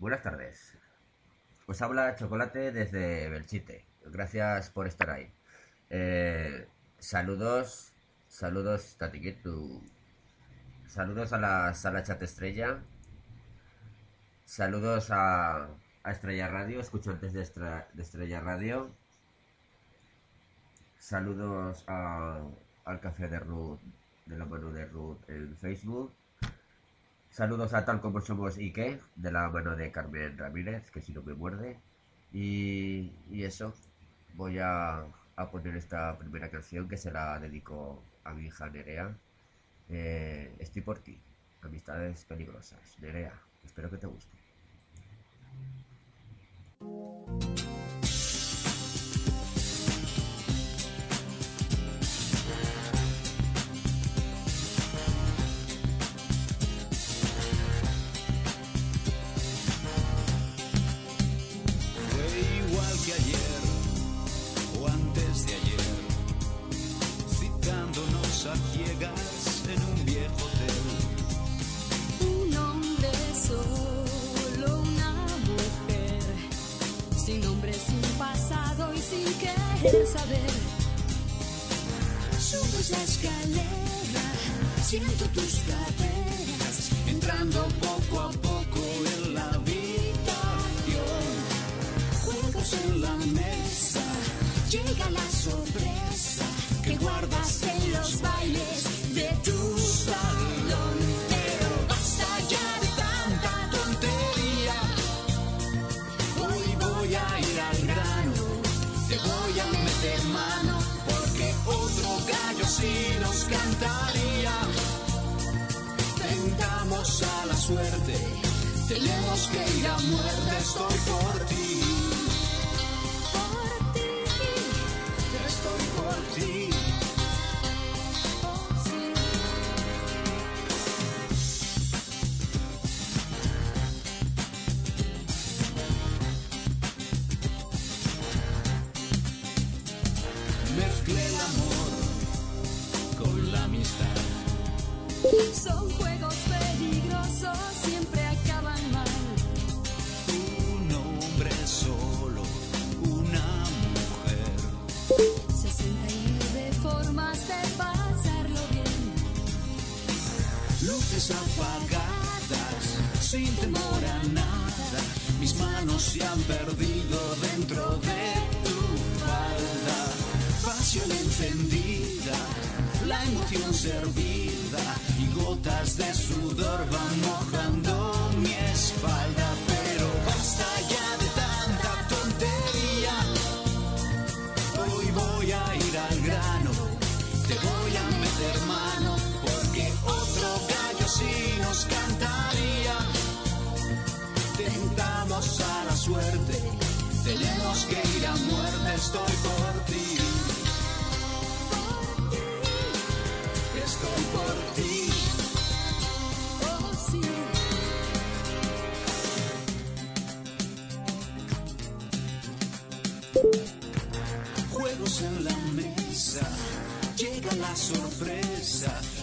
Buenas tardes. Os habla Chocolate desde Belchite. Gracias por estar ahí. Eh, saludos, saludos, Tatiquitu. Saludos a la sala chat estrella. Saludos a, a Estrella Radio, escuchantes de, de Estrella Radio. Saludos a- al café de Ruth, de la mano de Ruth en Facebook. Saludos a tal como somos Ike, de la mano de Carmen Ramírez, que si no me muerde. Y, y eso, voy a, a poner esta primera canción que se la dedico a mi hija Nerea. Eh, estoy por ti, amistades peligrosas. Nerea, espero que te guste. A ciegas en un viejo hotel. Un hombre solo, una mujer, sin nombre, sin pasado y sin querer saber. Subes la escalera, siento tus caderas, Entrando poco a poco en la habitación, juegos en la mesa, llega la sorpresa que guardas en los bailes de tu salón. Pero basta ya de tanta tontería. Hoy voy a ir al grano, te voy a meter mano, porque otro gallo sí nos cantaría. Tentamos a la suerte, tenemos que ir a muerte, estoy por ti. Estoy por ti.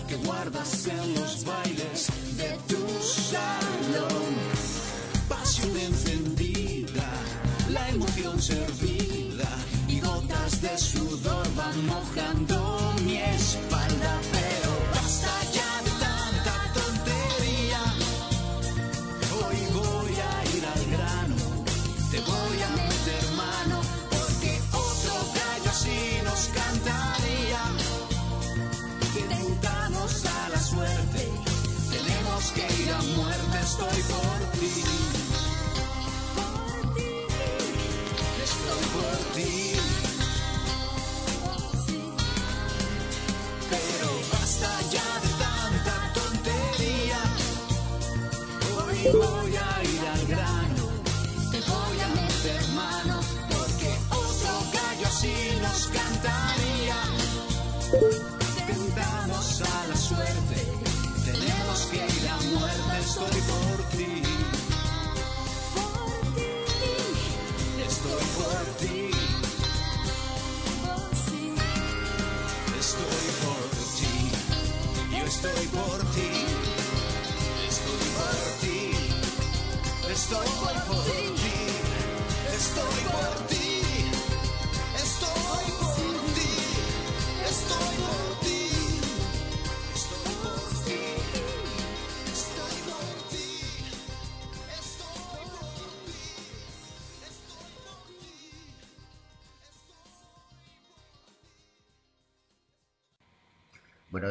Que guardas en los bailes estoy por ti. Por ti. Estoy por ti, pero basta ya de tanta tontería. Hoy voy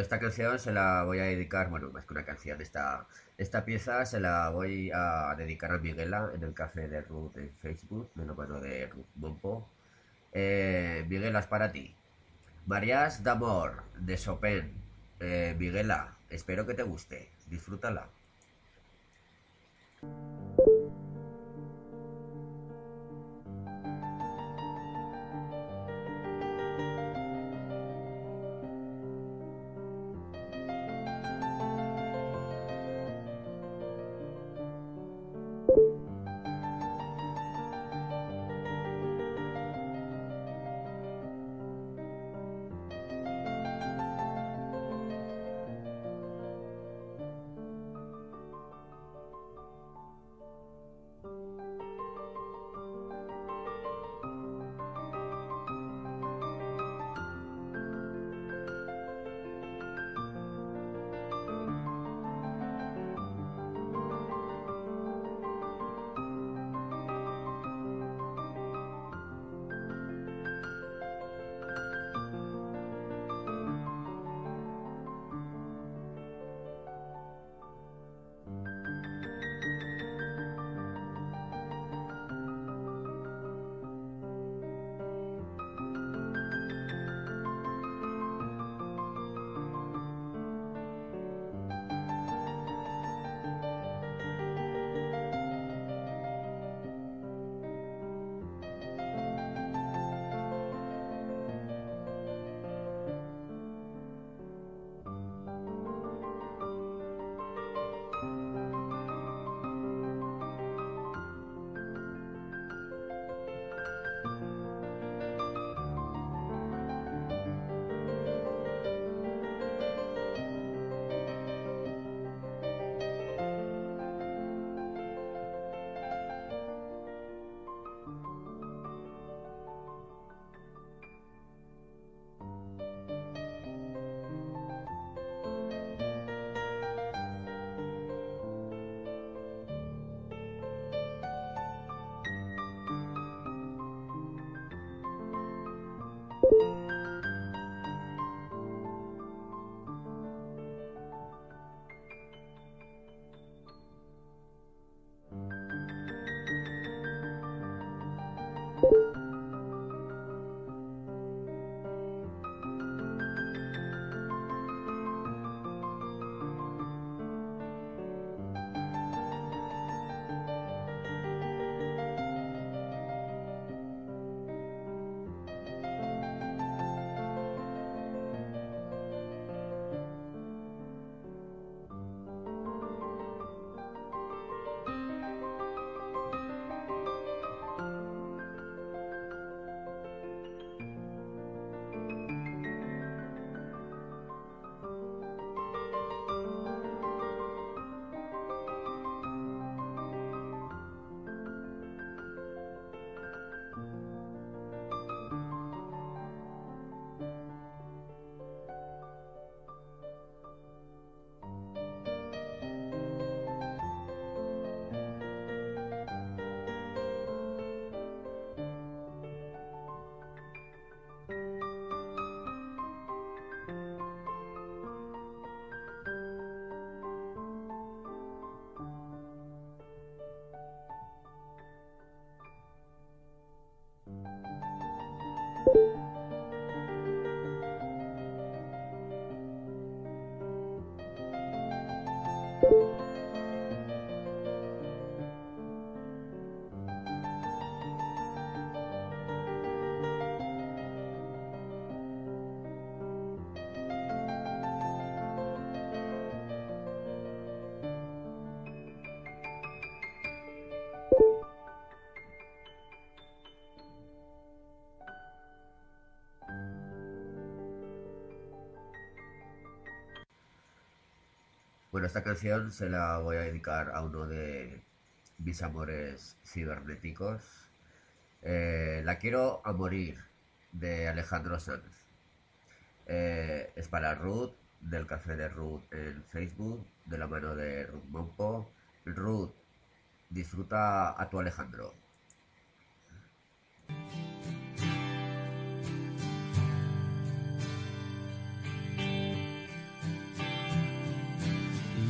esta canción se la voy a dedicar, bueno, más que una canción, esta, esta pieza se la voy a dedicar a Miguela en el café de Ruth en Facebook, la mano de Ruth Bompo. Eh, es para ti. Marias d'Amor, de Chopin. Eh, Miguela, espero que te guste. Disfrútala. Bueno, esta canción se la voy a dedicar a uno de, mis amores cibernéticos. Eh, la quiero a morir de Alejandro Sanz. Eh, es para Ruth, del café de Ruth en Facebook, de la mano de Ruth Mompo. Ruth, disfruta a tu Alejandro.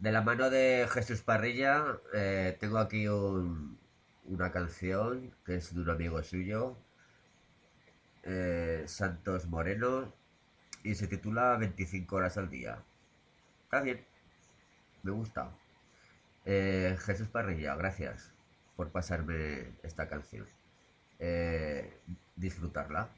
de la mano de Jesús Parrilla, eh, tengo aquí un- una canción que es de un amigo suyo, eh, Santos Moreno, y se titula 25 horas al día. Está bien, me gusta. Eh, Jesús Parrilla, gracias por pasarme esta canción. Disfrutarla.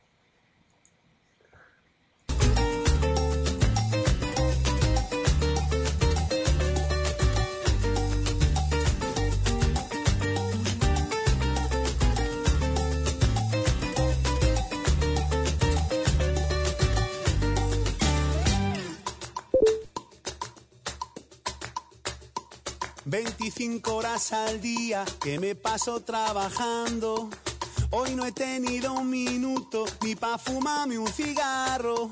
Veinticinco horas al día que me paso trabajando. Hoy no he tenido un minuto ni pa' fumarme un cigarro.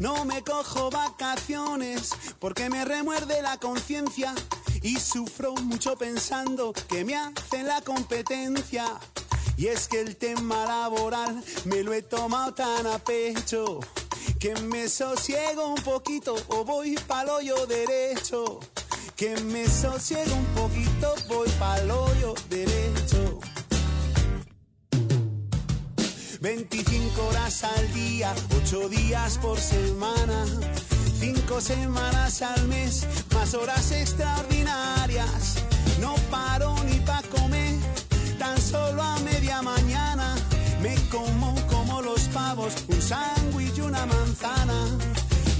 No me cojo vacaciones porque me remuerde la conciencia y sufro mucho pensando que me hacen la competencia. Y es que el tema laboral me lo he tomado tan a pecho que me sosiego un poquito o voy pa'l hoyo derecho. Que me sosiego un poquito, voy pa'l hoyo derecho. 25 horas al día, 8 días por semana, 5 semanas al mes, más horas extraordinarias. No paro ni pa' comer, tan solo a media mañana. Me como como los pavos, un sándwich y una manzana.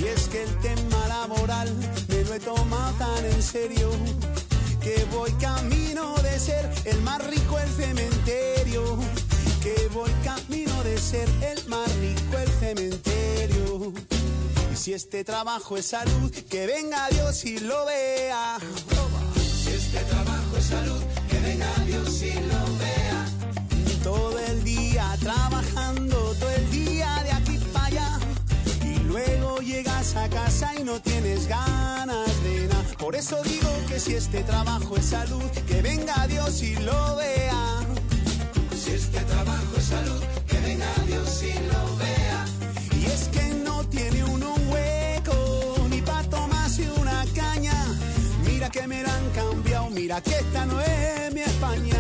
Y es que el tema laboral lo he tomado tan en serio que voy camino de ser el más rico el cementerio. Que voy camino de ser el más rico el cementerio. Y si este trabajo es salud, que venga Dios y lo vea. Si este trabajo es salud, que venga Dios y lo vea. Todo el día trabajando, llegas a casa y no tienes ganas de nada. Por eso digo que si este trabajo es salud, que venga Dios y lo vea. Si este trabajo es salud, que venga Dios y lo vea. Y es que no tiene uno un hueco, ni pa' tomarse una caña. Mira que me la han cambiado, mira que esta no es mi España.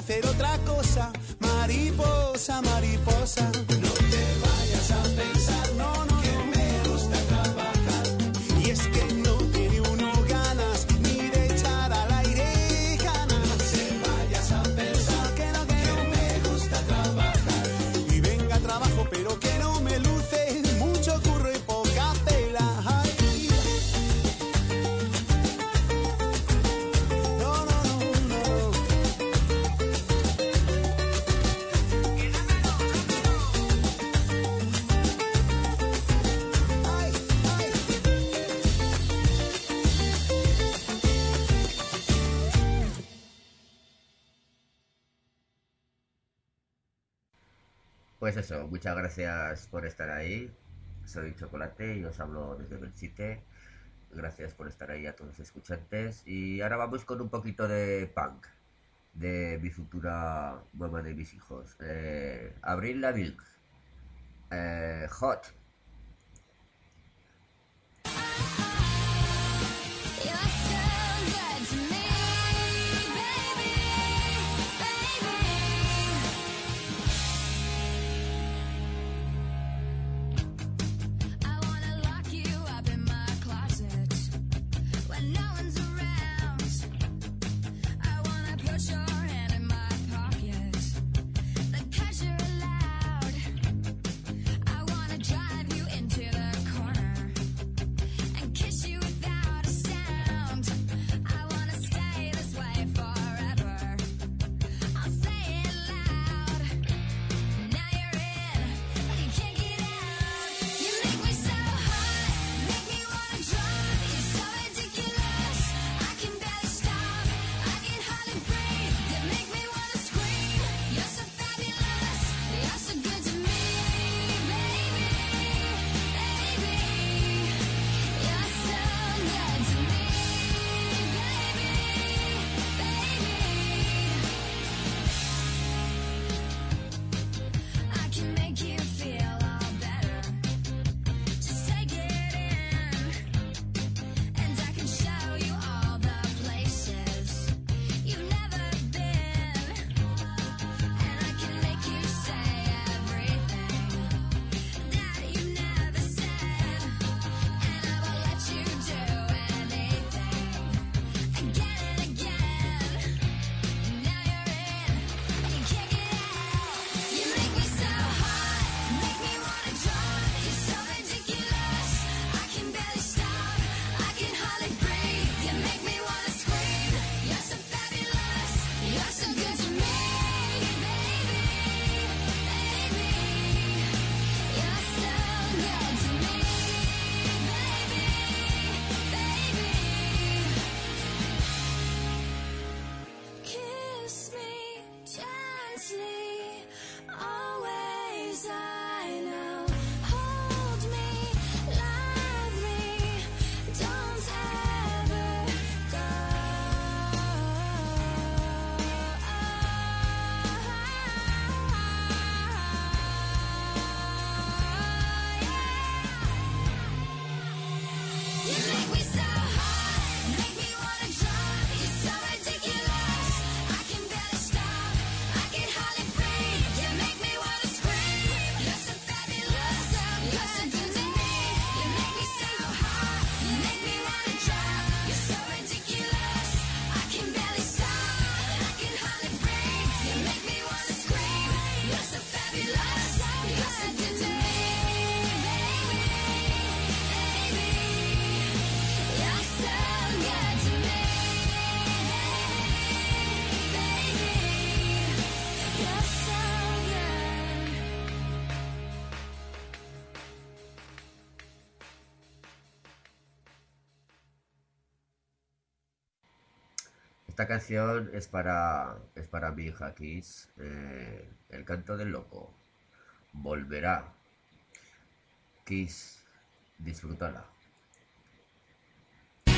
hacer otra cosa, mariposa, mariposa. No te vayas a pegar. Muchas gracias por estar ahí. Soy Chocolate y os hablo desde Belchite. Gracias por estar ahí a todos los escuchantes. Y ahora vamos con un poquito de punk de mi futura mamá de mis hijos. Eh, Abril Lavigne. Eh, Hot. Esta canción es para, es para mi hija Kiss, eh, El canto del loco. Volverá. Kiss, disfrútala. Me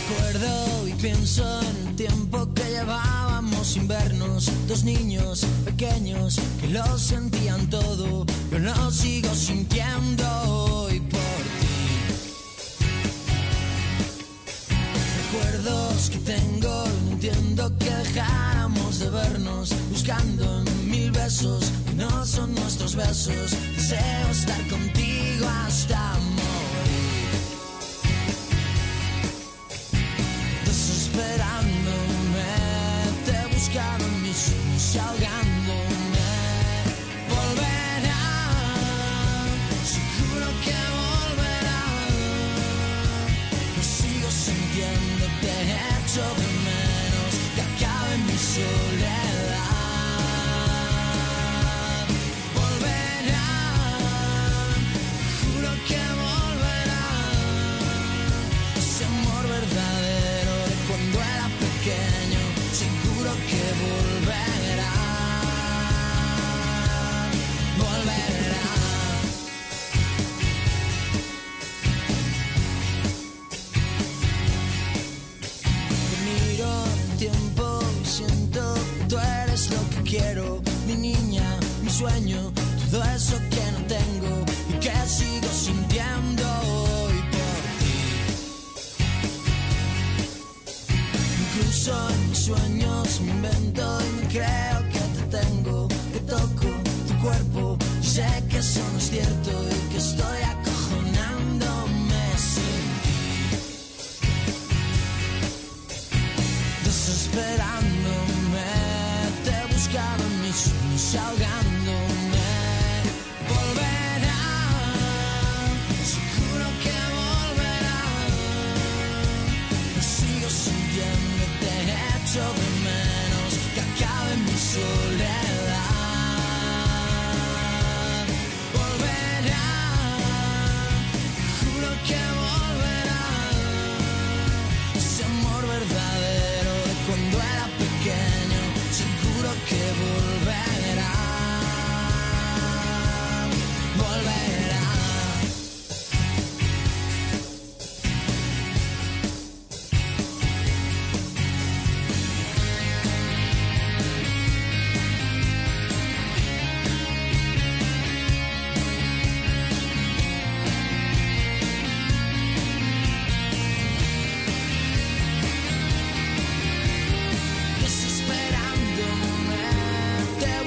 acuerdo y pienso en el tiempo que llevábamos sin vernos. Dos niños pequeños que lo sentían todo. Yo lo sigo sintiendo hoy recuerdos que tengo. No entiendo que dejáramos de vernos, buscando mil besos no son nuestros besos. Deseo estar contigo hasta morir. Desesperándome, te buscaba en mis sueños y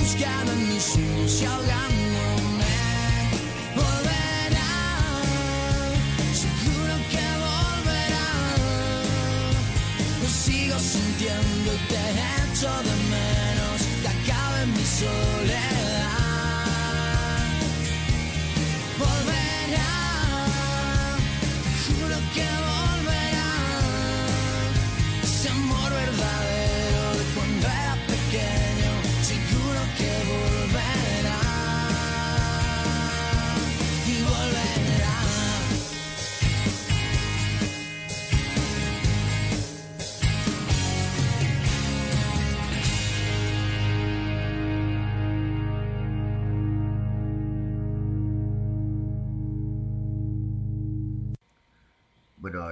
te buscaba en mis sueños y ahogándome. Volverá, seguro que volverá. Lo sigo sintiendo te echo de menos que acabe mi soledad.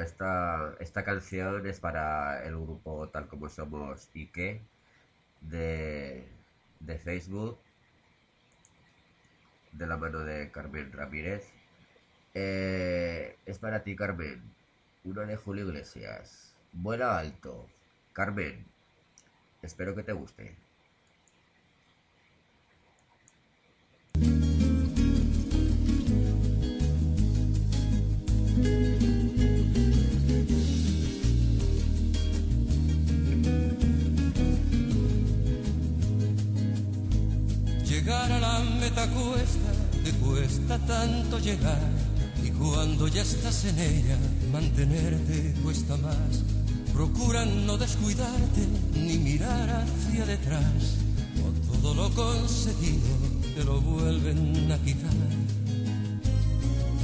Esta, esta canción es para el grupo Tal Como Somos Ike de, de Facebook, de la mano de Carmen Ramírez. Eh, es para ti, Carmen. Uno de Julio Iglesias. Vuela alto. Carmen, espero que te guste. Llegar a la meta cuesta, te cuesta tanto llegar. Y cuando ya estás en ella, mantenerte cuesta más. Procura no descuidarte ni mirar hacia detrás. O todo lo conseguido te lo vuelven a quitar.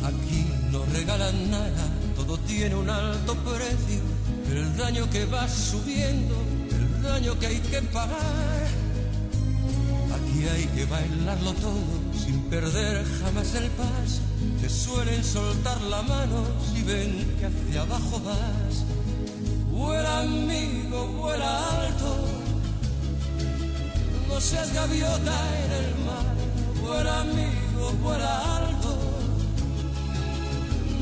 Aquí no regalan nada, todo tiene un alto precio. El daño que va subiendo, el daño que hay que pagar. Aquí hay que bailarlo todo sin perder jamás el paso. Te suelen soltar la mano si ven que hacia abajo vas. Vuela amigo, vuela alto. No seas gaviota en el mar. Vuela amigo, vuela alto.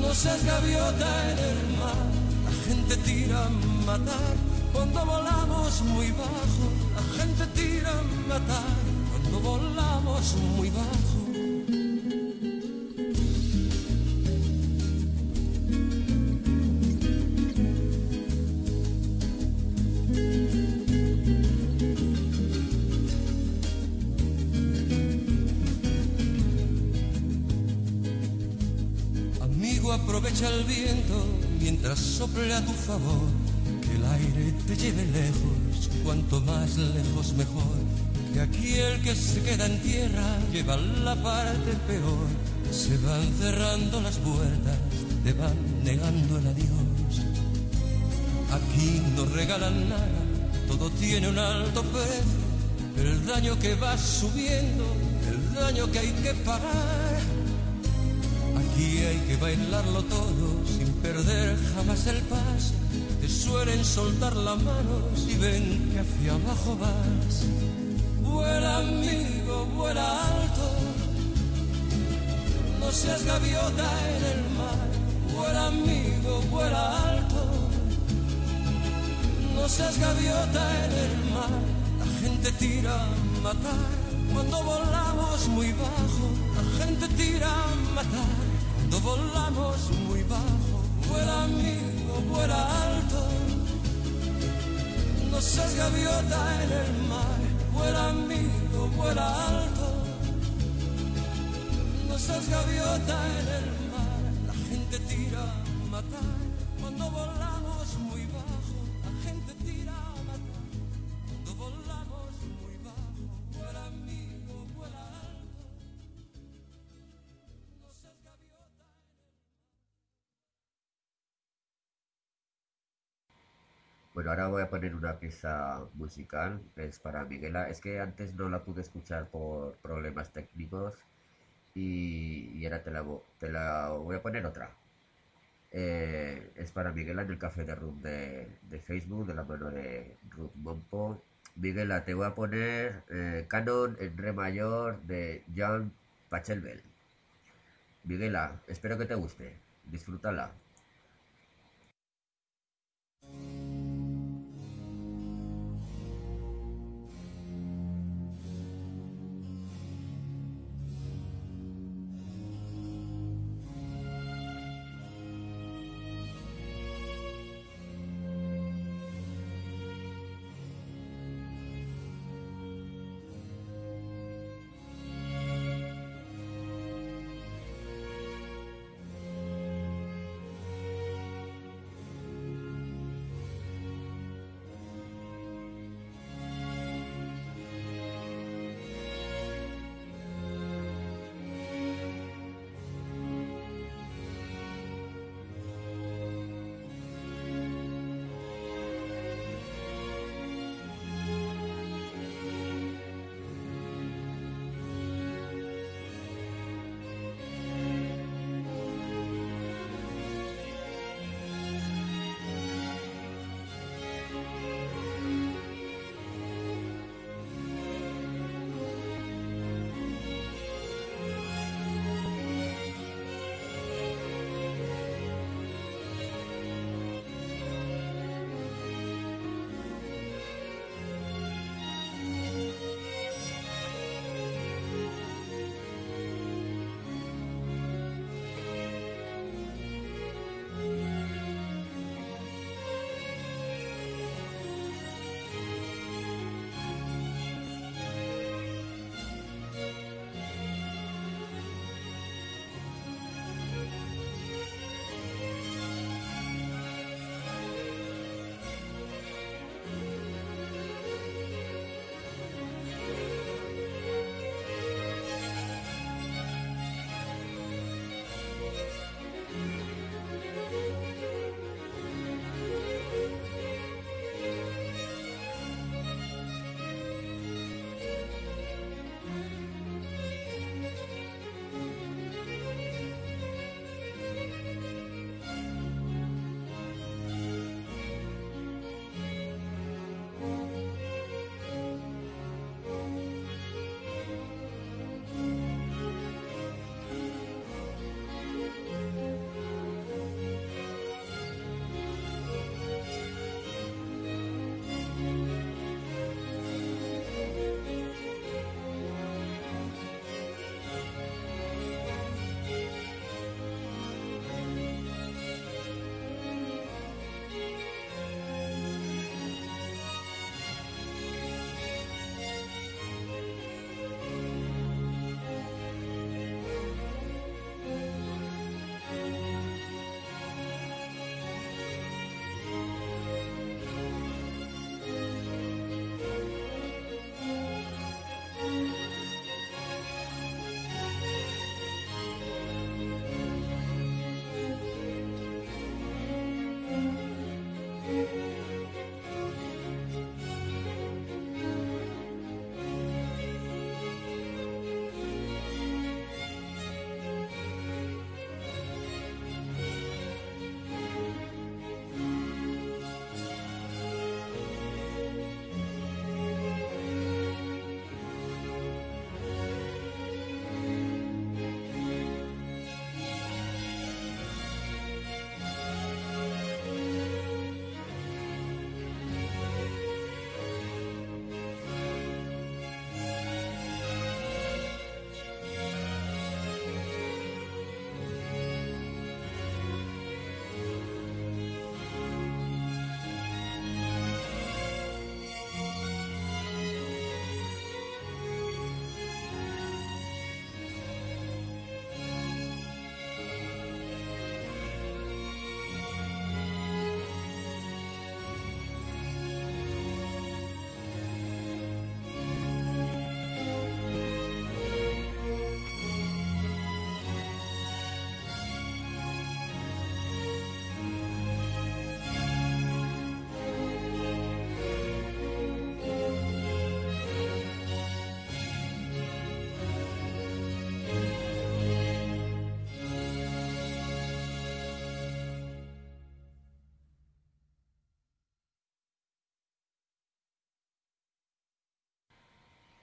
No seas gaviota en el mar. La gente tira matar cuando volamos muy bajo. La gente tira a matar volamos muy bajo. Amigo, aprovecha el viento mientras sople a tu favor. Que el aire te lleve lejos, cuanto más lejos mejor. Que aquí el que se queda en tierra lleva la parte peor. Se van cerrando las puertas, te van negando el adiós. Aquí no regalan nada, todo tiene un alto precio. El daño que va subiendo, el daño que hay que pagar. Aquí hay que bailarlo todo sin perder jamás el paso. Te suelen soltar la mano si ven que hacia abajo vas. Vuela amigo, vuela alto. No seas gaviota en el mar. Vuela amigo, vuela alto. No seas gaviota en el mar. La gente tira a matar cuando volamos muy bajo. La gente tira a matar cuando volamos muy bajo. Vuela amigo, vuela alto. No seas gaviota en el mar. Vuela amigo, vuela alto. No seas gaviota en el mar. La gente tira a matar cuando volamos Bueno, ahora voy a poner una pieza musical, es para Miguela. Es que antes no la pude escuchar por problemas técnicos y, y ahora te la, te la voy a poner otra. Eh, es para Miguela en el café de Room de, de Facebook, de la mano de Ruth Mompo. Miguela, te voy a poner eh, Canon en re mayor de John Pachelbel. Miguela, espero que te guste. Disfrútala.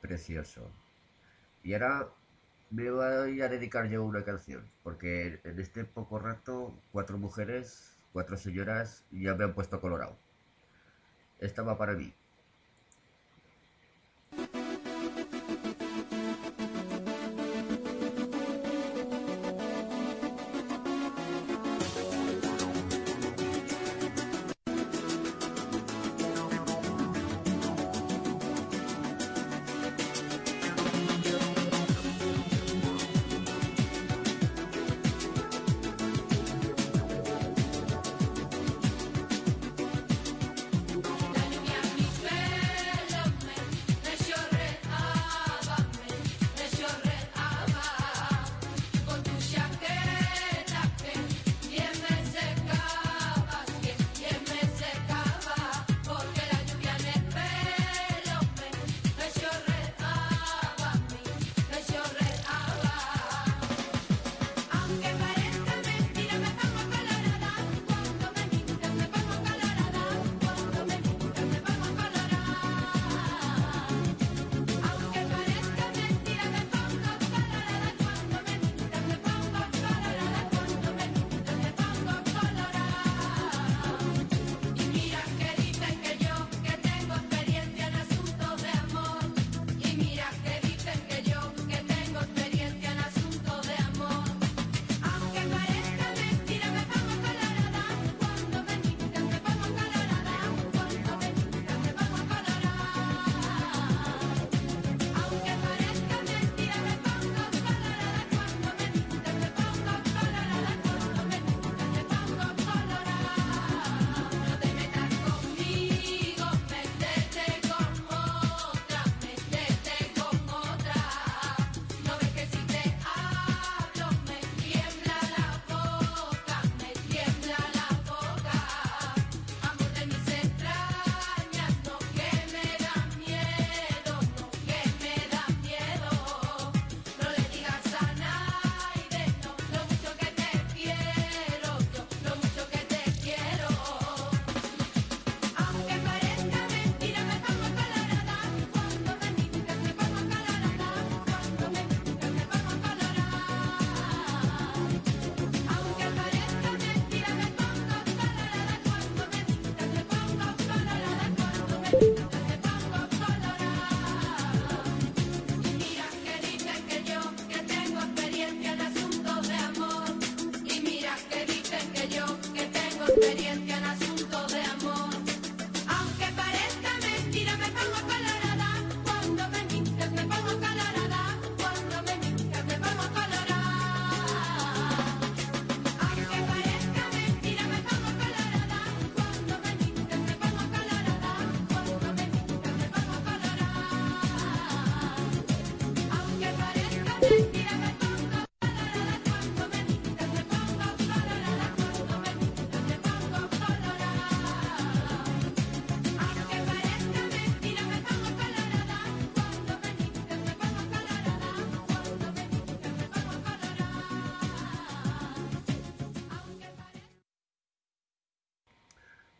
precioso. Y ahora me voy a dedicar yo una canción, porque en este poco rato cuatro mujeres, cuatro señoras ya me han puesto colorado. Esta va para mí.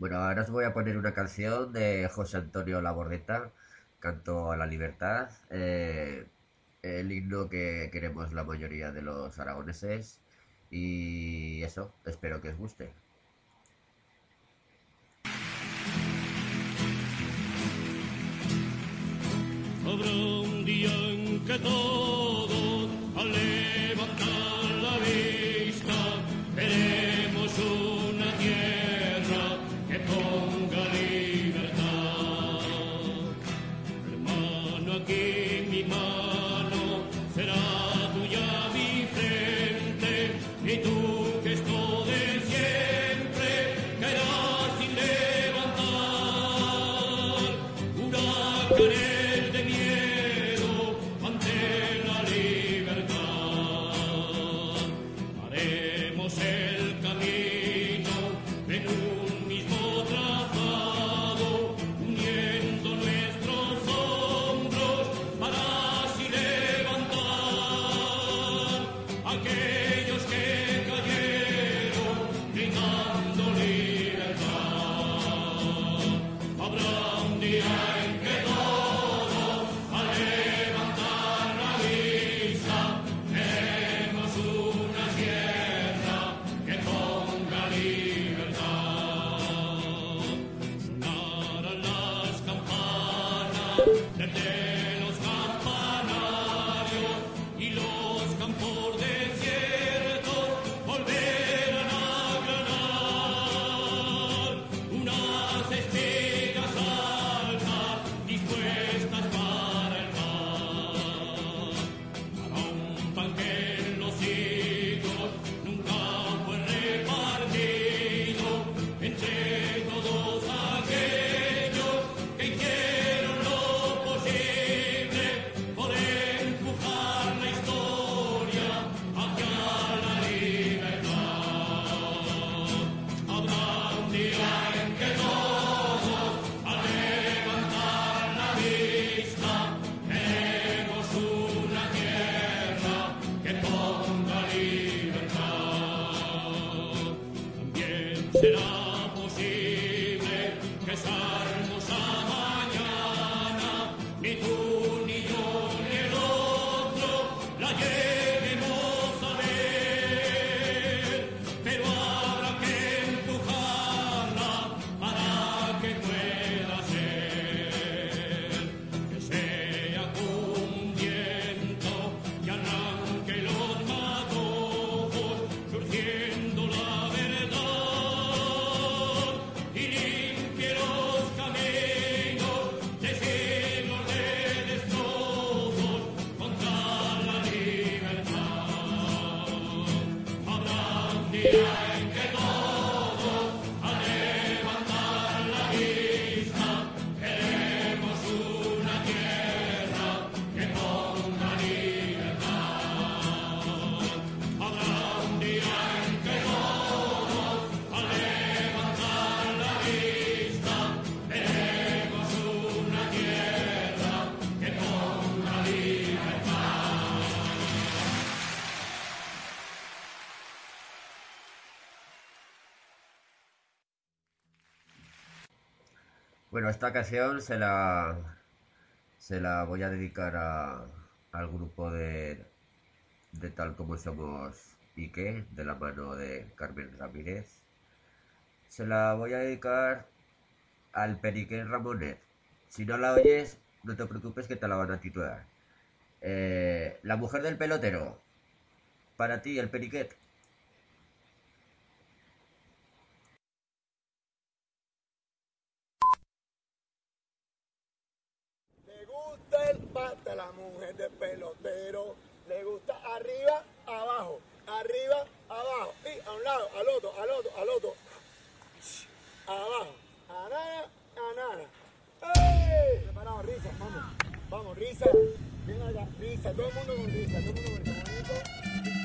Bueno, ahora os voy a poner una canción de José Antonio Labordeta, Canto a la Libertad, eh, el himno que queremos la mayoría de los aragoneses y eso, espero que os guste. Habrá un día en que esta ocasión se la, se la voy a dedicar a, al grupo de, de Tal como Somos y que, de la mano de Carmen Ramírez. Se la voy a dedicar al Periquén Ramonet. Si no la oyes, no te preocupes que te la van a titular. Eh, la mujer del pelotero. Para ti, el periquet. de pelotero. Le gusta arriba, abajo, arriba, abajo. Y a un lado, al otro, al otro, al otro. Abajo. Anana, a nada Preparado, risa, vamos. Vamos, risa. Bien allá, risa. Todo el mundo con risa, todo el mundo con risa.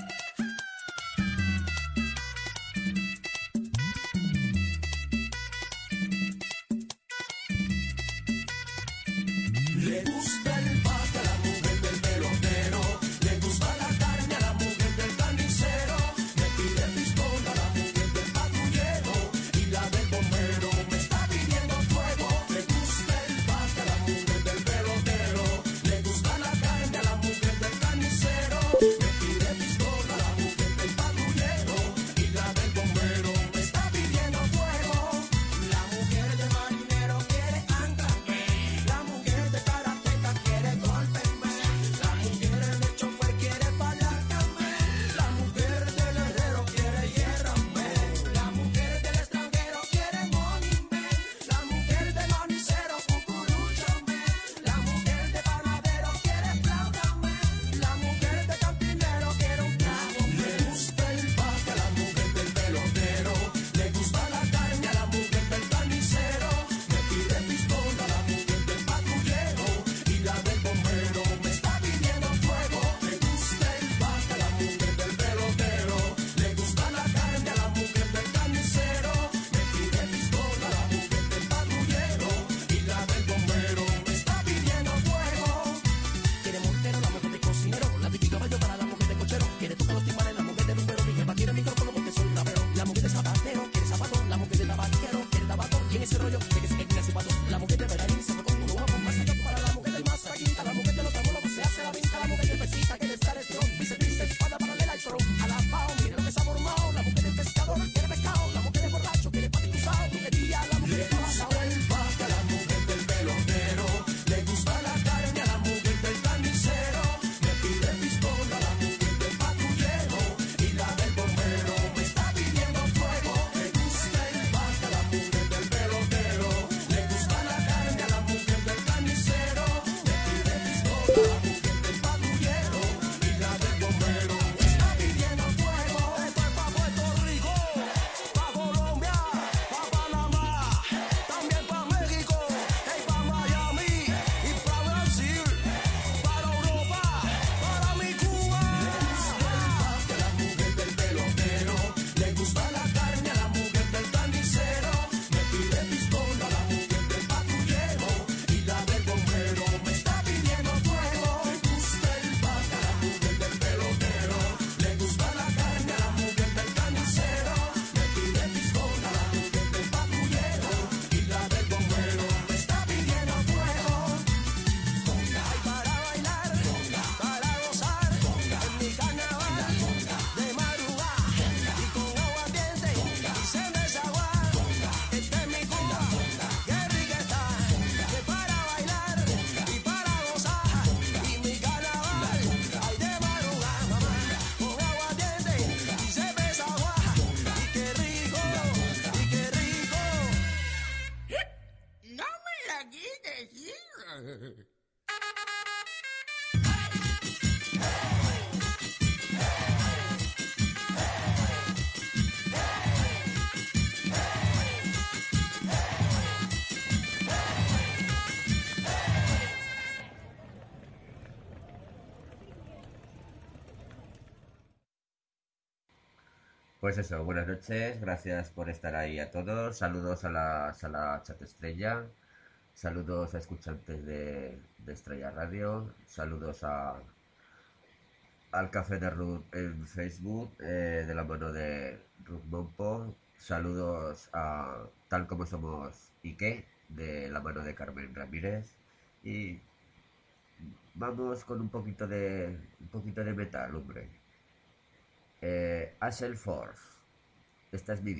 Pues eso, buenas noches, gracias por estar ahí a todos. Saludos a la sala Chat Estrella, saludos a escuchantes de, Estrella Radio, saludos a al Café de Ruth en Facebook, eh, de la mano de Ruth Mompo, saludos a Tal como somos Ike, de la mano de Carmen Ramírez, y vamos con un poquito de un poquito de metal, hombre. Eh, Force. Esta es mi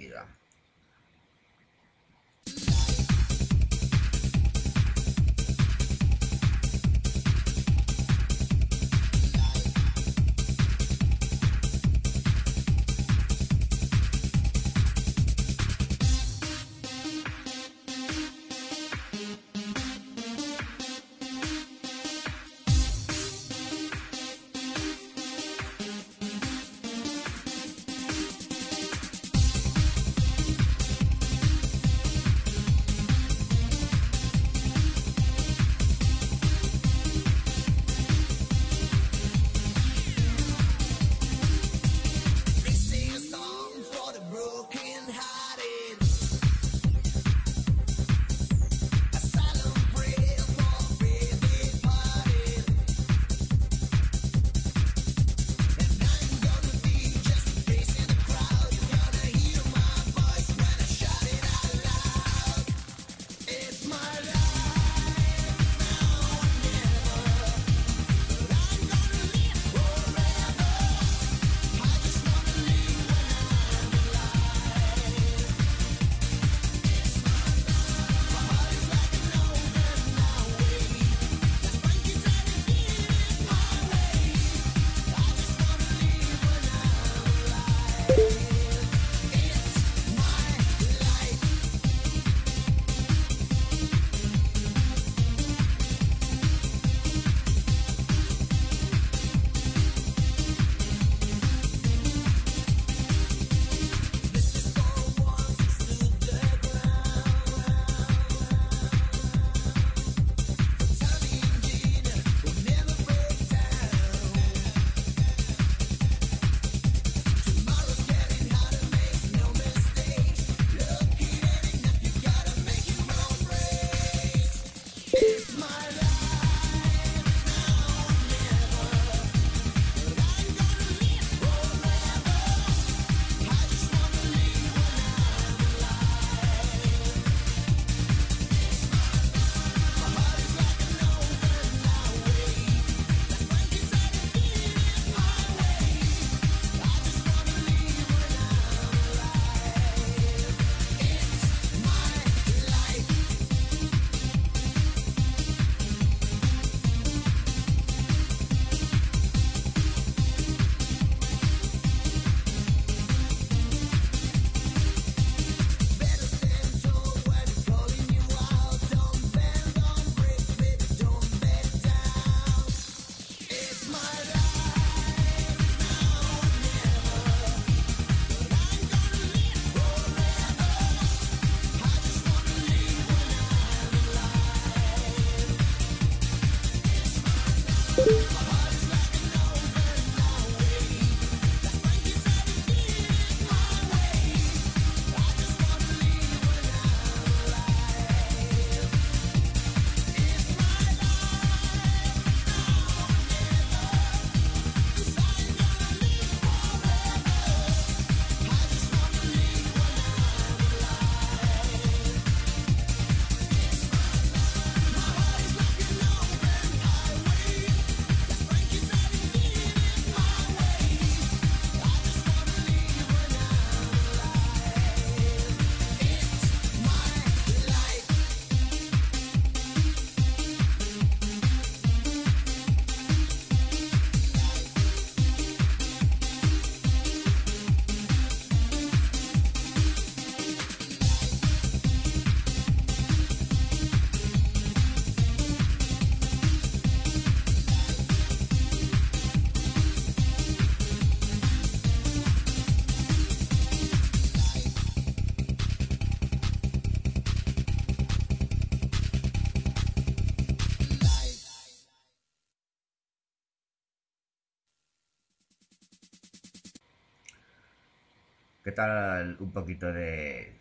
¿Qué tal un poquito de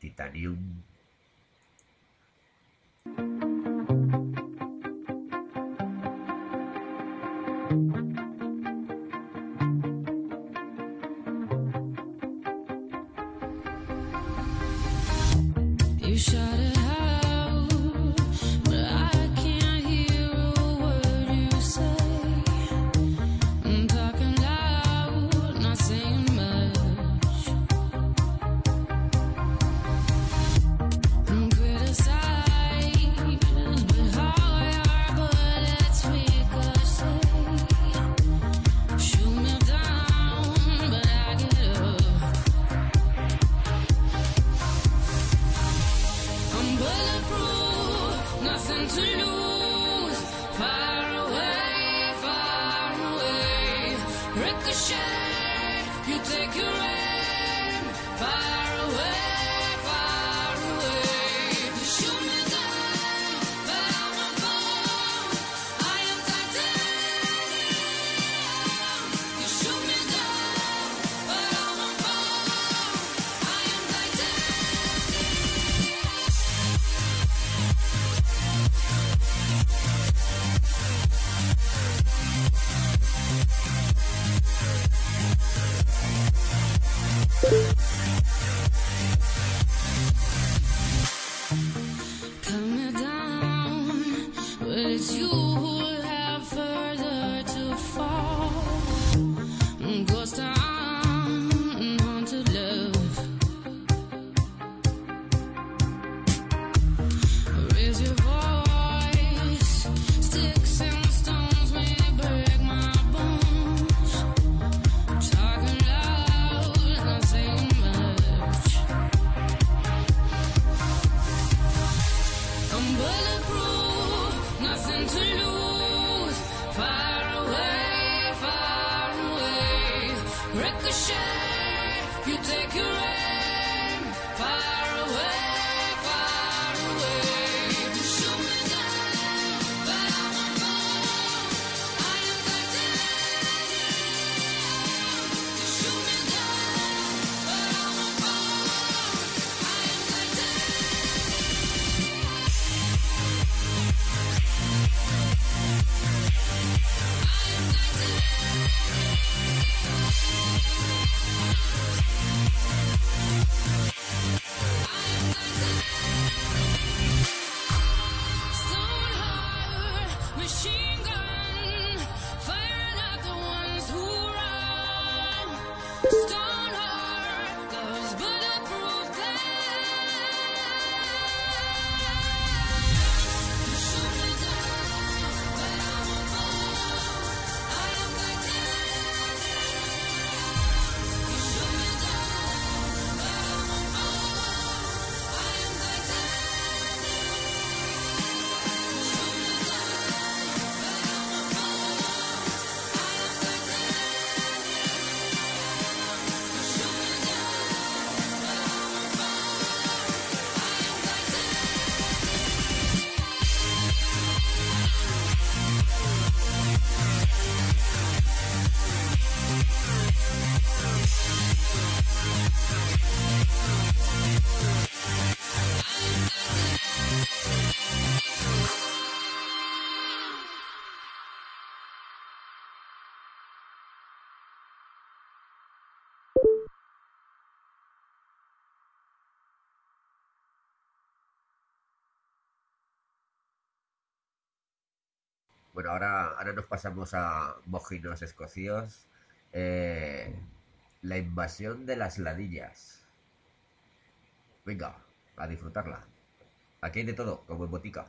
Titanium? je Bueno, ahora, ahora nos pasamos a mojinos escocíos. Eh, la invasión de las ladillas. Venga, a disfrutarla. Aquí hay de todo, como en botica.